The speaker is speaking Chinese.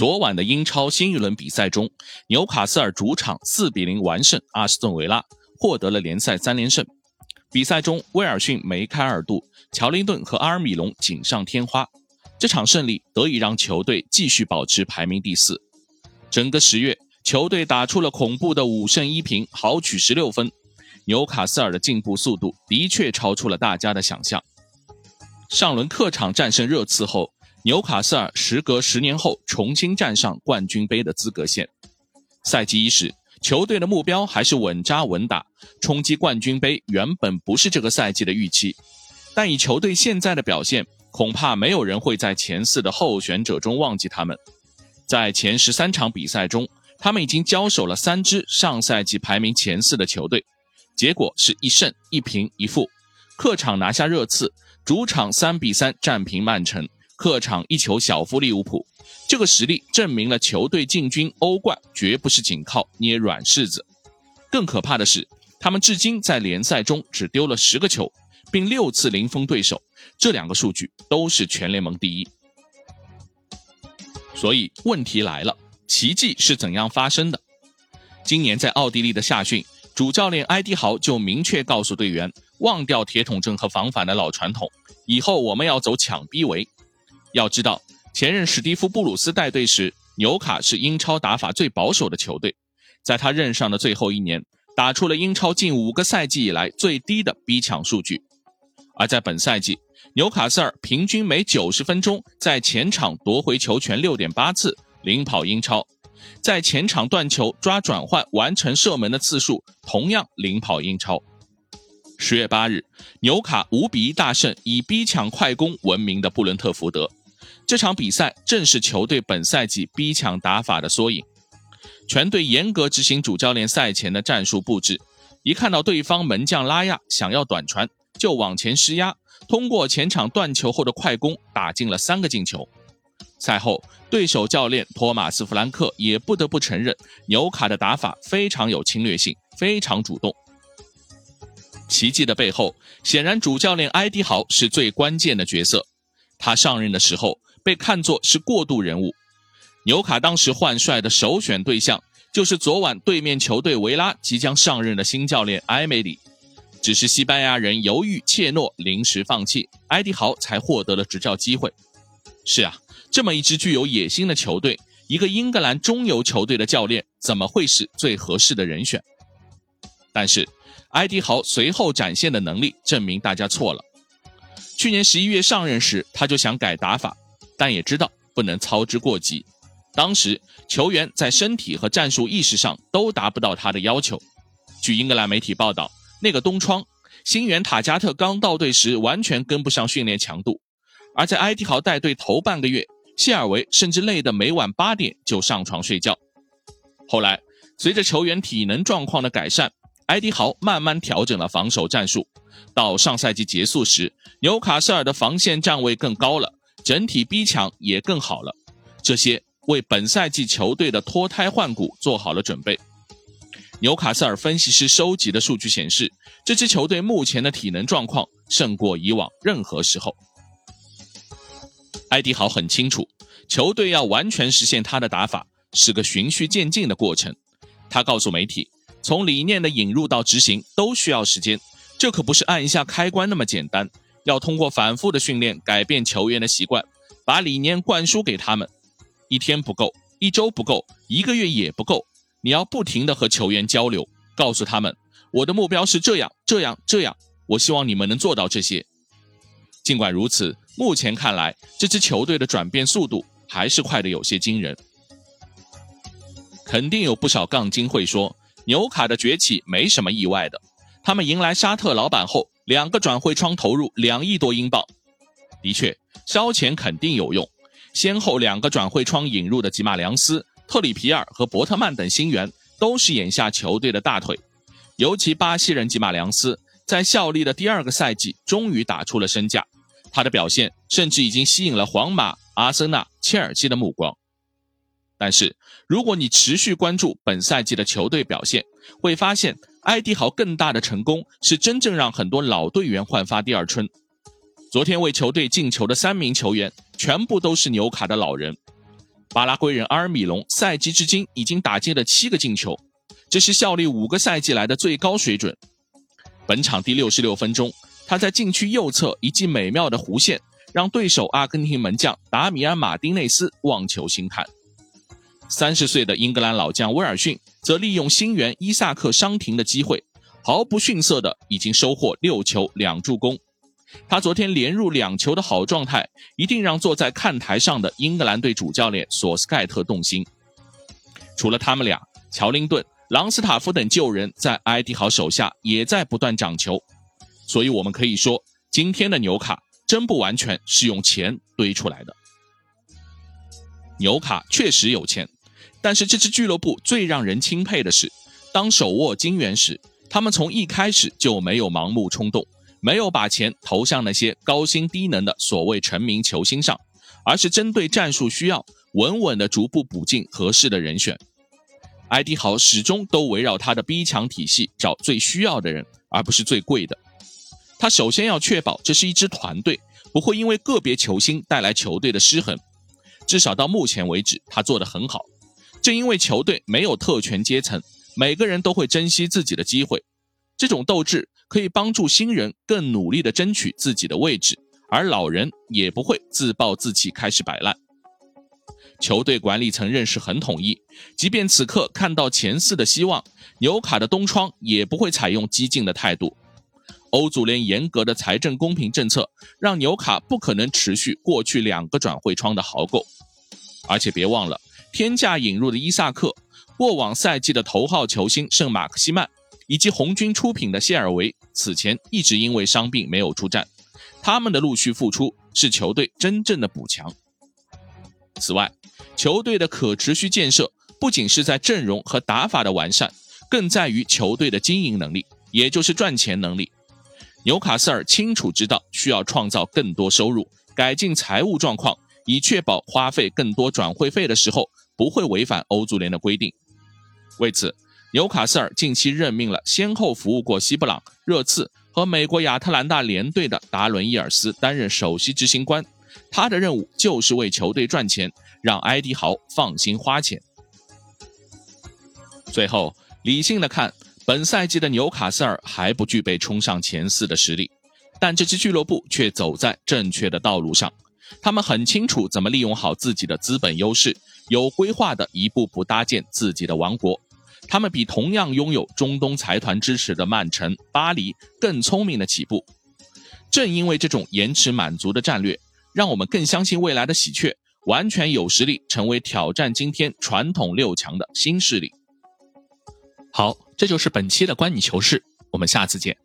昨晚的英超新一轮比赛中，纽卡斯尔主场四比零完胜阿斯顿维拉，获得了联赛三连胜。比赛中，威尔逊梅开二度，乔林顿和阿尔米隆锦上添花。这场胜利得以让球队继续保持排名第四。整个十月，球队打出了恐怖的五胜一平，豪取十六分。纽卡斯尔的进步速度的确超出了大家的想象。上轮客场战胜热刺后，纽卡斯尔时隔十年后重新站上冠军杯的资格线。赛季伊始，球队的目标还是稳扎稳打，冲击冠军杯原本不是这个赛季的预期，但以球队现在的表现。恐怕没有人会在前四的候选者中忘记他们。在前十三场比赛中，他们已经交手了三支上赛季排名前四的球队，结果是一胜一平一负。客场拿下热刺，主场三比三战平曼城，客场一球小负利物浦。这个实力证明了球队进军欧冠绝不是仅靠捏软柿子。更可怕的是，他们至今在联赛中只丢了十个球。并六次零封对手，这两个数据都是全联盟第一。所以问题来了，奇迹是怎样发生的？今年在奥地利的夏训，主教练埃迪豪就明确告诉队员，忘掉铁桶阵和防反的老传统，以后我们要走抢逼围。要知道，前任史蒂夫布鲁斯带队时，纽卡是英超打法最保守的球队，在他任上的最后一年，打出了英超近五个赛季以来最低的逼抢数据。而在本赛季，纽卡斯尔平均每九十分钟在前场夺回球权六点八次，领跑英超；在前场断球、抓转换、完成射门的次数同样领跑英超。十月八日，纽卡五比一大胜以逼抢快攻闻名的布伦特福德。这场比赛正是球队本赛季逼抢打法的缩影。全队严格执行主教练赛前的战术布置，一看到对方门将拉亚想要短传。就往前施压，通过前场断球后的快攻打进了三个进球。赛后，对手教练托马斯·弗兰克也不得不承认，纽卡的打法非常有侵略性，非常主动。奇迹的背后，显然主教练埃迪豪是最关键的角色。他上任的时候被看作是过渡人物，纽卡当时换帅的首选对象就是昨晚对面球队维拉即将上任的新教练埃梅里。只是西班牙人犹豫怯懦，临时放弃，埃迪豪才获得了执教机会。是啊，这么一支具有野心的球队，一个英格兰中游球队的教练怎么会是最合适的人选？但是，埃迪豪随后展现的能力证明大家错了。去年十一月上任时，他就想改打法，但也知道不能操之过急。当时球员在身体和战术意识上都达不到他的要求。据英格兰媒体报道。那个冬窗，新援塔加特刚到队时完全跟不上训练强度，而在埃迪豪带队头半个月，谢尔维甚至累得每晚八点就上床睡觉。后来，随着球员体能状况的改善，埃迪豪慢慢调整了防守战术。到上赛季结束时，纽卡斯尔的防线站位更高了，整体逼抢也更好了，这些为本赛季球队的脱胎换骨做好了准备。纽卡斯尔分析师收集的数据显示，这支球队目前的体能状况胜过以往任何时候。埃迪豪很清楚，球队要完全实现他的打法是个循序渐进的过程。他告诉媒体，从理念的引入到执行都需要时间，这可不是按一下开关那么简单。要通过反复的训练改变球员的习惯，把理念灌输给他们。一天不够，一周不够，一个月也不够。你要不停的和球员交流，告诉他们我的目标是这样、这样、这样，我希望你们能做到这些。尽管如此，目前看来，这支球队的转变速度还是快得有些惊人。肯定有不少杠精会说，纽卡的崛起没什么意外的。他们迎来沙特老板后，两个转会窗投入两亿多英镑，的确烧钱肯定有用。先后两个转会窗引入的吉马良斯。特里皮尔和伯特曼等新援都是眼下球队的大腿，尤其巴西人吉马良斯在效力的第二个赛季终于打出了身价，他的表现甚至已经吸引了皇马、阿森纳、切尔西的目光。但是，如果你持续关注本赛季的球队表现，会发现埃迪豪更大的成功是真正让很多老队员焕发第二春。昨天为球队进球的三名球员全部都是纽卡的老人。巴拉圭人阿尔米隆赛季至今已经打进了七个进球，这是效力五个赛季来的最高水准。本场第六十六分钟，他在禁区右侧一记美妙的弧线，让对手阿根廷门将达米安·马丁内斯望球兴叹。三十岁的英格兰老将威尔逊则利用新援伊萨克伤停的机会，毫不逊色的已经收获六球两助攻。他昨天连入两球的好状态，一定让坐在看台上的英格兰队主教练索斯盖特动心。除了他们俩，乔林顿、朗斯塔夫等旧人在埃迪豪手下也在不断长球。所以，我们可以说，今天的纽卡真不完全是用钱堆出来的。纽卡确实有钱，但是这支俱乐部最让人钦佩的是，当手握金元时，他们从一开始就没有盲目冲动。没有把钱投向那些高薪低能的所谓成名球星上，而是针对战术需要，稳稳的逐步补进合适的人选。埃迪豪始终都围绕他的逼抢体系找最需要的人，而不是最贵的。他首先要确保这是一支团队，不会因为个别球星带来球队的失衡。至少到目前为止，他做得很好。正因为球队没有特权阶层，每个人都会珍惜自己的机会。这种斗志可以帮助新人更努力地争取自己的位置，而老人也不会自暴自弃开始摆烂。球队管理层认识很统一，即便此刻看到前四的希望，纽卡的东窗也不会采用激进的态度。欧足联严格的财政公平政策让纽卡不可能持续过去两个转会窗的豪购，而且别忘了天价引入的伊萨克，过往赛季的头号球星圣马克西曼。以及红军出品的谢尔维，此前一直因为伤病没有出战，他们的陆续复出是球队真正的补强。此外，球队的可持续建设不仅是在阵容和打法的完善，更在于球队的经营能力，也就是赚钱能力。纽卡斯尔清楚知道需要创造更多收入，改进财务状况，以确保花费更多转会费的时候不会违反欧足联的规定。为此。纽卡斯尔近期任命了先后服务过西布朗、热刺和美国亚特兰大联队的达伦·伊尔斯担任首席执行官，他的任务就是为球队赚钱，让埃迪豪放心花钱。最后，理性的看，本赛季的纽卡斯尔还不具备冲上前四的实力，但这支俱乐部却走在正确的道路上，他们很清楚怎么利用好自己的资本优势，有规划的一步步搭建自己的王国。他们比同样拥有中东财团支持的曼城、巴黎更聪明的起步。正因为这种延迟满足的战略，让我们更相信未来的喜鹊完全有实力成为挑战今天传统六强的新势力。好，这就是本期的观你球事，我们下次见。